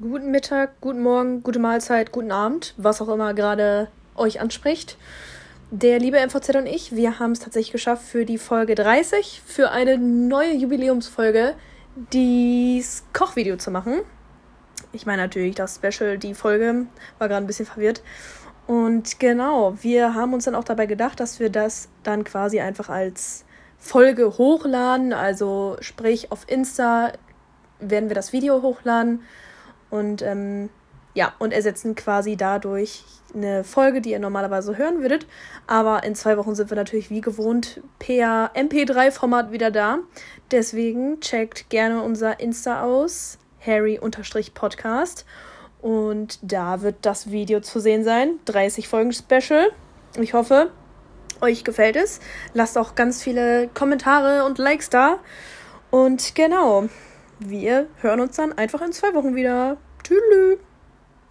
guten Mittag, guten Morgen, gute Mahlzeit, guten Abend, was auch immer gerade euch anspricht. Der liebe MVZ und ich, wir haben es tatsächlich geschafft für die Folge 30, für eine neue Jubiläumsfolge, dieses Kochvideo zu machen. Ich meine natürlich das Special, die Folge, war gerade ein bisschen verwirrt. Und genau, wir haben uns dann auch dabei gedacht, dass wir das dann quasi einfach als Folge hochladen. Also sprich auf Insta werden wir das Video hochladen und ähm, ja, und ersetzen quasi dadurch eine Folge, die ihr normalerweise hören würdet. Aber in zwei Wochen sind wir natürlich wie gewohnt per MP3-Format wieder da. Deswegen checkt gerne unser Insta aus, Harry-Podcast. Und da wird das Video zu sehen sein. 30 Folgen Special. Ich hoffe, euch gefällt es. Lasst auch ganz viele Kommentare und Likes da. Und genau, wir hören uns dann einfach in zwei Wochen wieder. Tschüss.